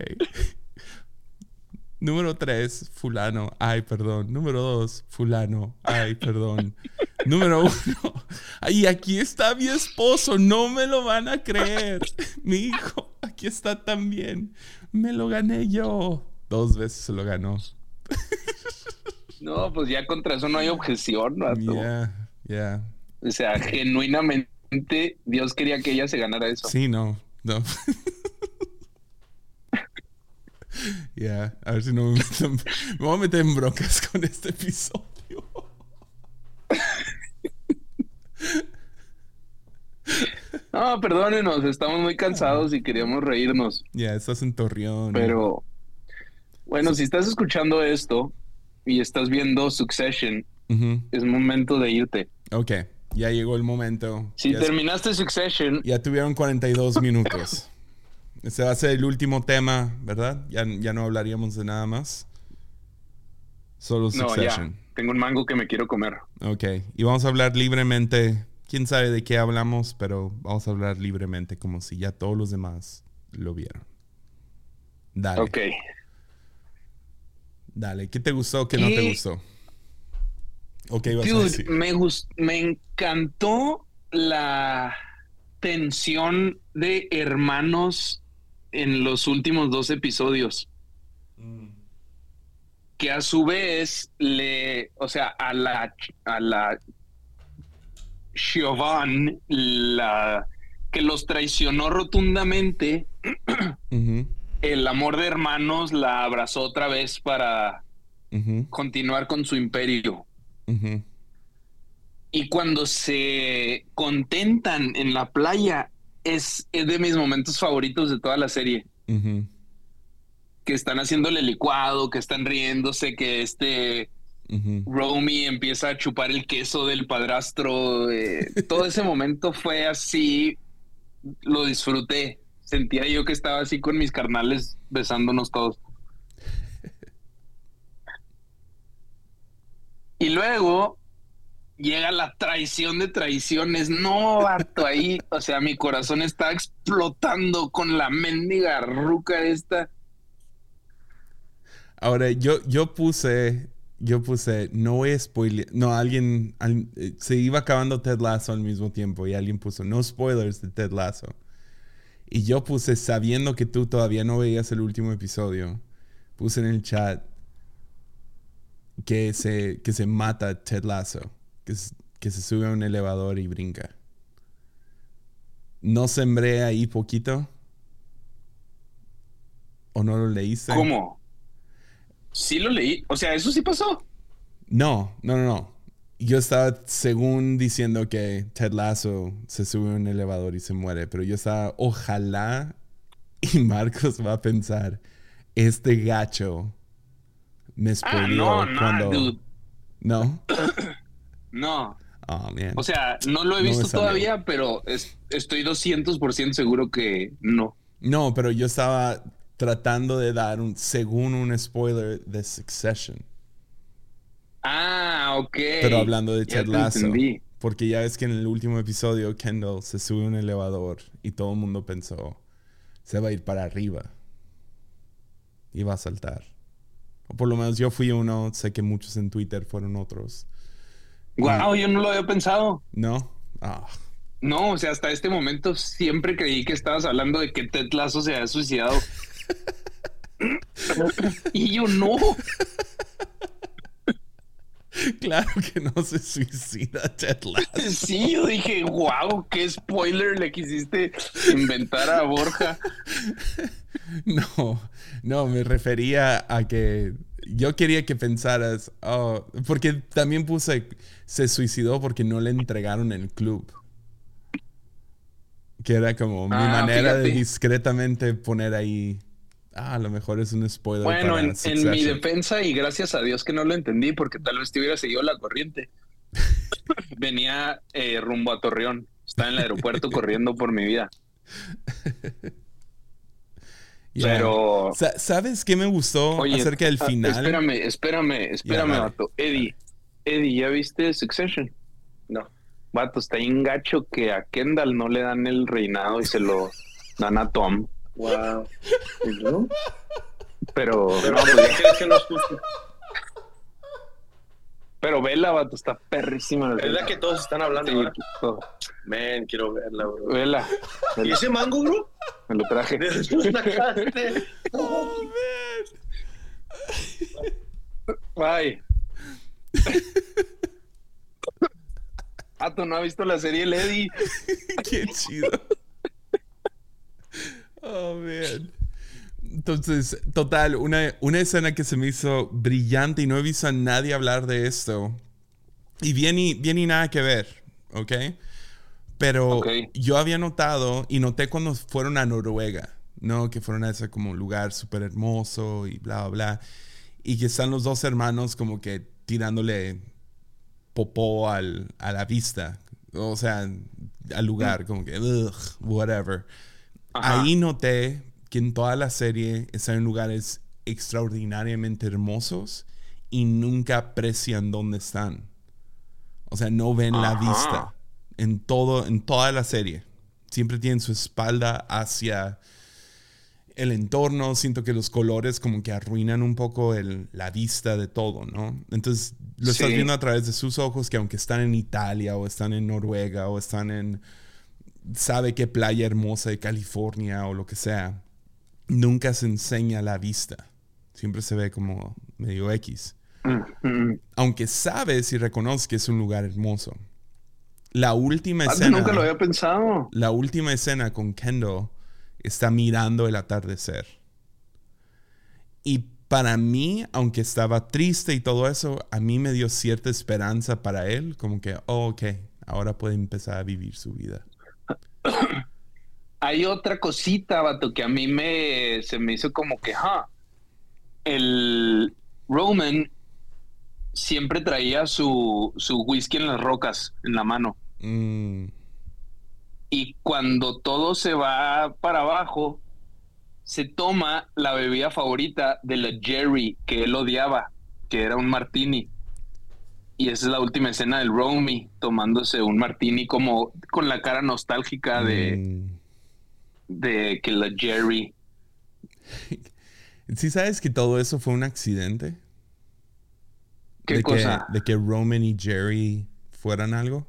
Número 3, fulano, ay, perdón. Número 2, fulano, ay, perdón. *laughs* Número 1, ay, aquí está mi esposo, no me lo van a creer. *laughs* Mi hijo, aquí está también. Me lo gané yo. Dos veces se lo ganó. No, pues ya contra eso no hay objeción. Yeah, yeah. O sea, genuinamente Dios quería que ella se ganara eso. Sí, no, no. *laughs* Ya, a ver si no me meto me voy a meter en broncas con este episodio. *laughs* No, perdónenos, estamos muy cansados y queríamos reírnos. Ya, estás en Torreón. Pero, bueno, si estás escuchando esto y estás viendo Succession, es momento de irte. Ok, ya llegó el momento. Si ya, terminaste Succession, ya tuvieron 42 *laughs* minutos. Ese va a ser el último tema, ¿verdad? Ya, ya no hablaríamos de nada más. Solo no, ya, Succession. tengo un mango que me quiero comer. Ok, y vamos a hablar libremente. Quién sabe de qué hablamos, pero vamos a hablar libremente como si ya todos los demás lo vieron. Dale, Ok. Dale. ¿Qué te gustó? ¿Qué no te ¿Qué? gustó? Ok, vas a Dude, decir. me, gust- me encantó la tensión de hermanos en los últimos dos episodios. Mm, que a su vez le, o sea, a la, a la Siobhan, la que los traicionó rotundamente, *clears throat* ujú, el amor de hermanos la abrazó otra vez para continuar con su imperio. Y cuando se contentan en la playa, es, es de mis momentos favoritos de toda la serie. Que están haciéndole licuado, que están riéndose, que este. Romy empieza a chupar el queso del padrastro. eh, todo ese momento fue así, lo disfruté. Sentía yo que estaba así con mis carnales besándonos todos. Y luego llega la traición de traiciones. No, vato, ahí, o sea, mi corazón está explotando con la mendiga ruca esta. Ahora, yo, yo puse, yo puse, no voy spoiler, no, alguien, al- eh, se iba acabando Ted Lasso al mismo tiempo y alguien puso, no spoilers de Ted Lasso. Y yo puse, sabiendo que tú todavía no veías el último episodio, puse en el chat que se, que se mata Ted Lasso, que, que se sube a un elevador y brinca. ¿No sembré ahí poquito? ¿O no lo leíste? ¿Cómo? Sí lo leí. O sea, eso sí pasó. No, no, no, no. Yo estaba según diciendo que Ted Lasso se sube a un elevador y se muere, pero yo estaba, ojalá, *laughs* y Marcos va a pensar, este gacho me Ah, no, no, cuando... dude. ¿No? *coughs* No. Oh, man. O sea, no lo he visto todavía, pero es- estoy 200% seguro que no. No, pero yo estaba tratando de dar un, según un spoiler de Succession. Ah, ok. Pero hablando de Ted te Lasso. Porque ya ves que en el último episodio Kendall se sube a un elevador y todo el mundo pensó, se va a ir para arriba. Y va a saltar. O por lo menos yo fui uno, sé que muchos en Twitter fueron otros. Guau, yo no lo había pensado. ¿No? Ah, No, o sea, hasta este momento siempre creí que estabas hablando de que Ted Lasso se había suicidado. *laughs* y yo no. *laughs* claro que no se suicida Ted Lasso. Sí, yo dije, wow, qué spoiler le quisiste inventar a Borja. *laughs* No, no, me refería a que yo quería que pensaras, oh, porque también puse, se suicidó porque no le entregaron el club. Que era como mi Ah, manera de discretamente poner ahí, ah, a lo mejor es un spoiler. Bueno, para en, en mi Succession". defensa, y gracias a Dios que no lo entendí, porque tal vez te hubiera seguido la corriente. *laughs* Venía eh, rumbo a Torreón. Estaba en el aeropuerto *laughs* corriendo por mi vida. Yeah. Pero. Sa- ¿Sabes qué me gustó Oye, acerca del ah, final? espérame, espérame, espérame, dale. vato. Eddie, Eddie, ¿ya viste Succession? No. Vato, está bien gacho que a Kendall no le dan el reinado y se lo dan a Tom. Wow. Pero, Pero no, ¿por pues, que no es justo? pero vela, vato, está perrísima. Es la que todos están hablando Sí, todo. Men, quiero verla, bro. Vela. ¿Y ese mango, bro? Me lo traje. ¿De dónde lo sacaste? Oh. Ay. *laughs* Vato, ¿no ha visto la serie Eddie? Qué chido. Oh, man. Entonces, total, una, una escena que se me hizo brillante y no he visto a nadie hablar de esto. Y bien y, bien y nada que ver, ¿ok? Pero Ok. yo había notado y noté cuando fueron a Noruega, ¿no? Que fueron a ese como lugar súper hermoso y bla, bla, bla. Y que están los dos hermanos como que tirándole popó al, a la vista. O sea, al lugar, como que, ugh, whatever. Ajá. Ahí noté que en toda la serie están en lugares extraordinariamente hermosos y nunca aprecian dónde están. O sea, no ven la vista. En todo, en toda la serie. Siempre tienen su espalda hacia el entorno. Siento que los colores como que arruinan un poco el- la vista de todo, ¿no? Entonces lo estás viendo a través de sus ojos que aunque están en Italia o están en Noruega o están en sabe qué playa hermosa de California o lo que sea, nunca se enseña la vista. Siempre se ve como medio X. Aunque sabes y reconoces que es un lugar hermoso. La última escena. nunca lo había pensado. La última escena con Kendall está mirando el atardecer. Y para mí, aunque estaba triste y todo eso, a mí me dio cierta esperanza para él, como que, oh, ok, ahora puede empezar a vivir su vida. *coughs* Hay otra cosita, vato, que a mí me se me hizo como que, ja, el Roman siempre traía su, su whisky en las rocas, en la mano. Mm, Y cuando todo se va para abajo, se toma la bebida favorita de la Jerry que él odiaba, que era un martini. Y esa es la última escena del Romy tomándose un martini como con la cara nostálgica de, mm. de que la Jerry. *laughs* ¿Sí sabes que todo eso fue un accidente? ¿Qué de cosa? Que, de que Roman y Jerry fueran algo.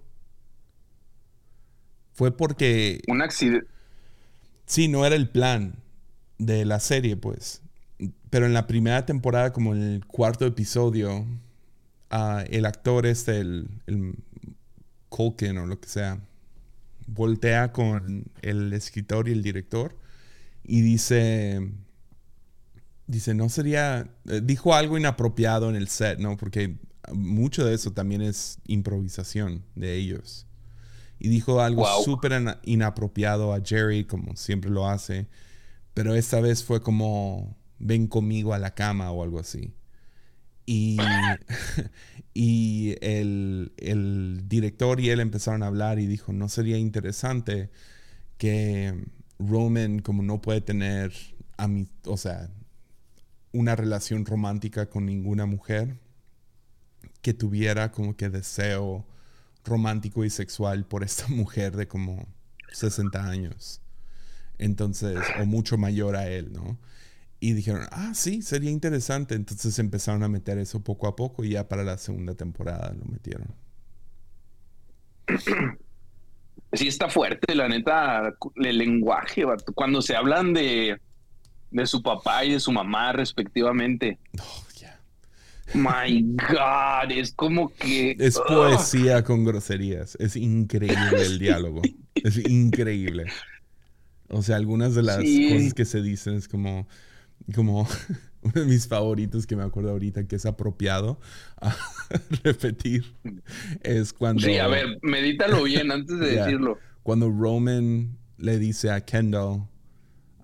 Fue porque Un accidente. Sí, no era el plan de la serie, pues. Pero en la primera temporada, como en el cuarto episodio, ah, el actor este, el, el Culkin o lo que sea, voltea con el escritor y el director y dice, dice, no sería, eh, dijo algo inapropiado en el set, ¿no? Porque mucho de eso también es improvisación de ellos. Y dijo algo Wow. súper ina- inapropiado a Jerry, como siempre lo hace. Pero esta vez fue como, ven conmigo a la cama o algo así. Y, *laughs* y el, el director y él empezaron a hablar y dijo, ¿no sería interesante que Roman, como no puede tener, a mi, o sea, una relación romántica con ninguna mujer, que tuviera como que deseo romántico y sexual por esta *laughs* mujer de como 60 años. Entonces, o mucho mayor a él, ¿no? Y dijeron, ah, sí, sería interesante. Entonces empezaron a meter eso poco a poco y ya para la segunda temporada lo metieron. Sí, está fuerte, la neta, el lenguaje, cuando se hablan de, de su papá y de su mamá respectivamente. Oh, My God, es como que... Es poesía con groserías. Es increíble el *laughs* diálogo. Es increíble. O sea, algunas de las cosas que se dicen es como, como *laughs* uno de mis favoritos que me acuerdo ahorita que es apropiado a *laughs* repetir. Es cuando... Sí, a ver, medítalo bien antes de *laughs* decirlo. Cuando Roman le dice a Kendall,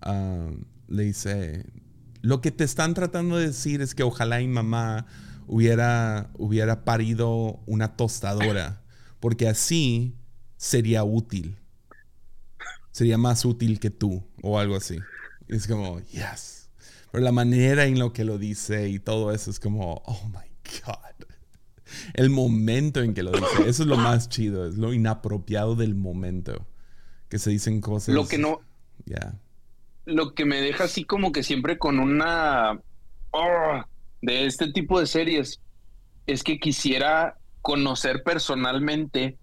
um, le dice, lo que te están tratando de decir es que ojalá mi mamá hubiera, hubiera parido una tostadora, porque así sería útil. Sería más útil que tú o algo así. es como, yes. Pero la manera en lo que lo dice y todo eso es como, oh my God. El momento en que lo dice, eso es lo más chido, es lo inapropiado del momento. Que se dicen cosas. Lo que no. Ya lo que me deja así como que siempre con una oh, de este tipo de series es que quisiera conocer personalmente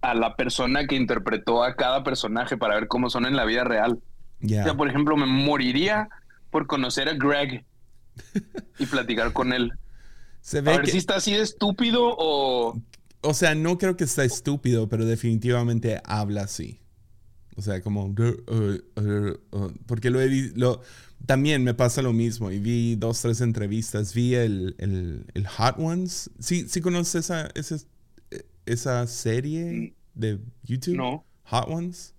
a la persona que interpretó a cada personaje para ver cómo son en la vida real. O sea, por ejemplo, me moriría por conocer a Greg y platicar con él. *laughs* Se ve a ver si está así de estúpido o... O sea, no creo que está estúpido, pero definitivamente habla así. O sea, como... Uh, uh, uh, porque lo he visto... También me pasa lo mismo. Y vi dos, tres entrevistas. Vi el, el, Hot Ones. ¿Sí, ¿Sí conoces esa, esa, esa serie de YouTube? No. Hot Ones.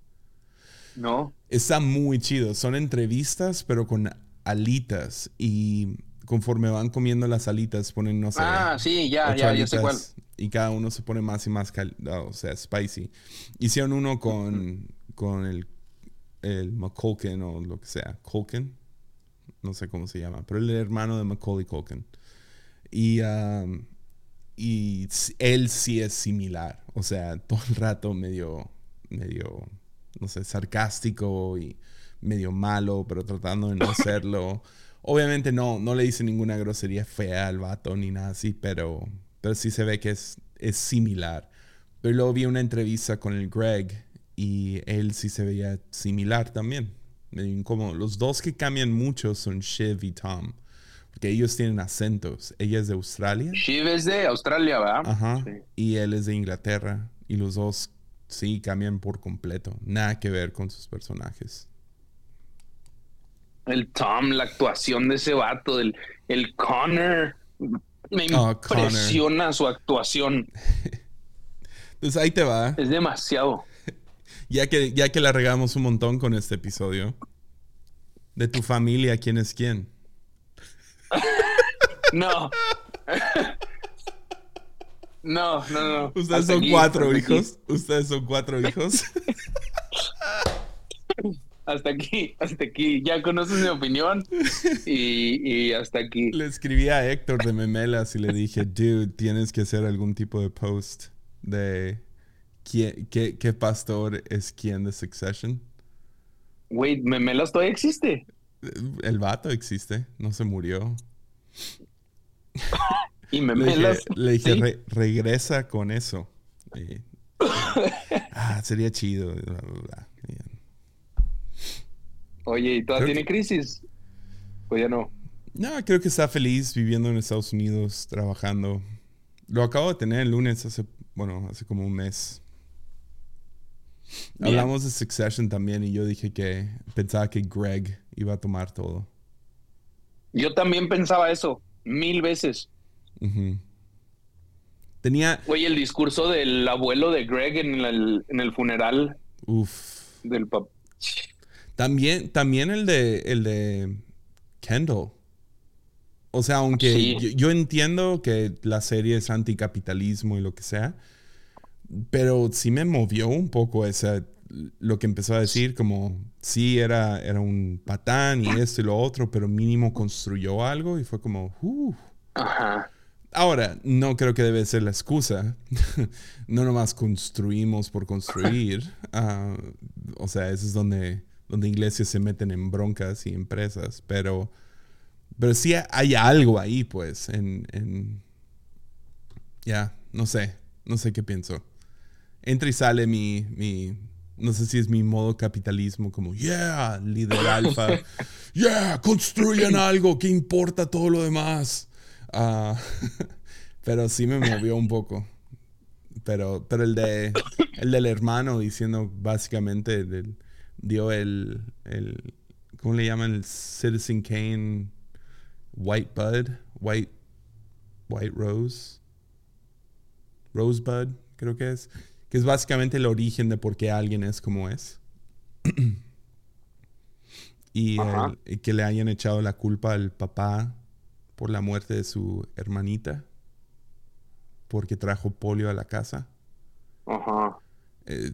No. Está muy chido. Son entrevistas, pero con alitas. Y conforme van comiendo las alitas, ponen, no sé. Ah, sí, ya, ya, ya sé cuál. Y cada uno se pone más y más, o sea, spicy. Hicieron uno con, con el, el McCulkin o lo que sea, Culkin, no sé cómo se llama, pero el hermano de Macaulay Culkin. Y, um, y él sí es similar, o sea, *laughs* todo el rato medio, medio, no sé, sarcástico y medio malo, pero tratando de no *laughs* serlo. Obviamente no, no le dice ninguna grosería fea al vato ni nada así, pero, pero sí se ve que es, es similar. Pero luego vi una entrevista con el Greg y él sí se veía similar también. Como los dos que cambian mucho son Shiv y Tom. Porque ellos tienen acentos. Ella es de Australia. Shiv es de Australia, ¿verdad? Ajá. Y él es de Inglaterra. Y los dos sí cambian por completo. Nada que ver con sus personajes. El Tom, la actuación de ese vato, del, el Connor. Me oh, impresiona su actuación. Entonces *laughs* ahí te va. Es demasiado *laughs* ya que, ya que la regamos un montón con este episodio, de tu familia, ¿quién es quién? *laughs* No. No, no, no. Ustedes son cuatro hijos. Ustedes son cuatro hijos. *laughs* hasta aquí, hasta aquí. Ya conoces mi opinión y, y, hasta aquí. Le escribí a Héctor de Memelas y le dije, dude, tienes que hacer algún tipo de post de qué, pastor es quién de Succession? Wait, ¿Memelas todavía existe? El vato existe, no se murió. *laughs* y Memelas. Le dije, regresa con eso. *laughs* ah, sería chido. Oye, ¿y todavía tiene crisis? ¿O ya no? No, creo que está feliz viviendo en Estados Unidos, trabajando. Lo acabo de tener el lunes hace, bueno, hace como un mes. Hablamos de Succession también y yo dije que pensaba que Greg iba a tomar todo. Yo también pensaba eso, mil veces. Tenía. Oye, el discurso del abuelo de Greg en el, en el funeral. Uf. Del papá. También, también el de el de Kendall. O sea, aunque Sí. yo, yo entiendo que la serie es anticapitalismo y lo que sea, pero sí me movió un poco esa, lo que empezó a decir, como sí era, era un patán y esto y lo otro, pero mínimo construyó algo y fue como, "Uh". Ajá. Ahora, no creo que debe ser la excusa. *laughs* no nomás construimos por construir. *laughs* Ah, o sea, eso es donde, donde iglesias se meten en broncas y empresas. Pero, pero sí hay algo ahí, pues, en... en- ya, no sé. No sé qué pienso. Entra y sale mi, mi... No sé si es mi modo capitalismo, como, yeah, líder alfa. *laughs* yeah, construyan algo, ¿qué importa todo lo demás? Ah, *laughs* pero sí me movió un poco. Pero, pero el de el del hermano diciendo básicamente del- dio el, el ¿cómo le llaman? El Citizen Kane White Bud, White White Rose. Rosebud, creo que es. Que es básicamente el origen de por qué alguien es como es. *clears throat* y, Ajá. el- y que le hayan echado la culpa al papá por la muerte de su hermanita. Porque trajo polio a la casa. Ajá. Eh,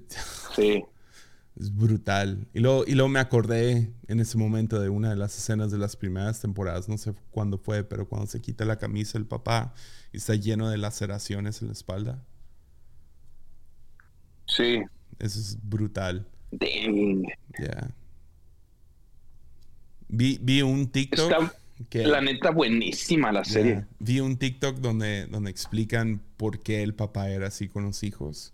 Sí. *laughs* es brutal. Y luego, y luego me acordé en ese momento de una de las escenas de las primeras temporadas. No sé cuándo fue, pero cuando se quita la camisa el papá y está lleno de laceraciones en la espalda. Sí. Eso es brutal. Dang. Yeah. Vi, vi un TikTok Está, que... la neta, buenísima la serie. Yeah. Vi un TikTok donde, donde explican por qué el papá era así con los hijos.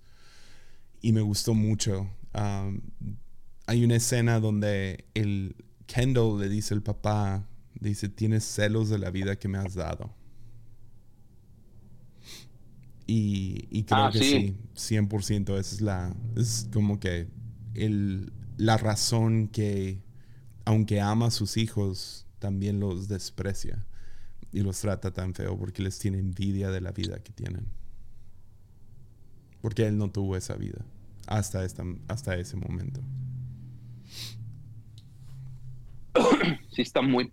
Y me gustó mucho. Um, hay una escena donde el Kendall le dice al papá, dice, tienes celos de la vida que me has dado. Y, y creo Ah, que sí. sí, 100%. Esa es la, es como que el, la razón que, aunque ama a sus hijos, también los desprecia y los trata tan feo porque les tiene envidia de la vida que tienen. Porque él no tuvo esa vida hasta, esta, hasta ese momento. *coughs* Sí, está muy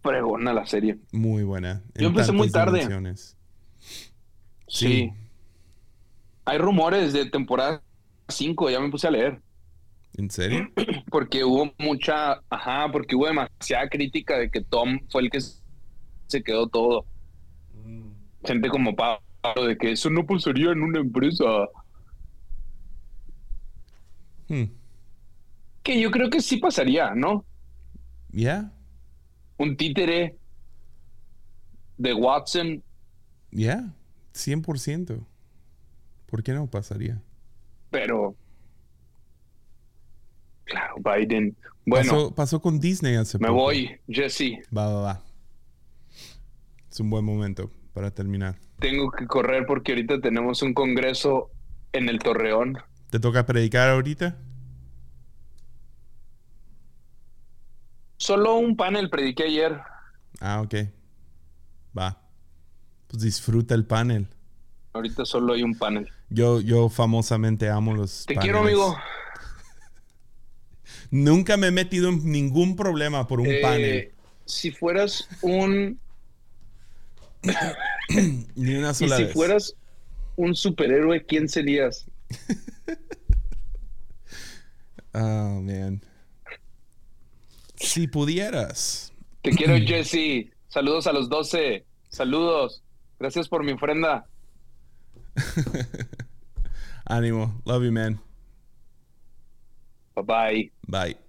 fregona la serie. Muy buena. Yo empecé muy tarde. dimensiones. Sí. Sí. Hay rumores de temporada 5, ya me puse a leer. ¿En serio? *clears throat* Porque hubo mucha, ajá, porque hubo demasiada crítica de que Tom fue el que se quedó todo. Gente como Pablo, de que eso no pasaría en una empresa. Hmm. Que yo creo que sí pasaría, ¿no? Yeah, Un títere de Watson. yeah, 100%. ¿Por qué no pasaría? Pero. Claro, Biden. Bueno, pasó, pasó con Disney hace me poco. voy, Jesse. Va, va, va. Es un buen momento para terminar. Tengo que correr porque ahorita tenemos un congreso en el Torreón. ¿Te toca predicar ahorita? Solo un panel prediqué ayer. Ah, ok. Va. Pues disfruta el panel. Ahorita solo hay un panel. Yo, yo famosamente amo los Te paneles. quiero, amigo. Nunca me he metido en ningún problema por un Eh, panel. Si fueras un. *coughs* Ni una Y sola si vez. fueras un superhéroe, ¿quién serías? *laughs* Oh, man. Si pudieras. Te quiero, *clears throat* Jesse. Saludos a los 12. Saludos. Gracias por mi ofrenda. *laughs* Ánimo. Love you, man. Bye bye. Bye.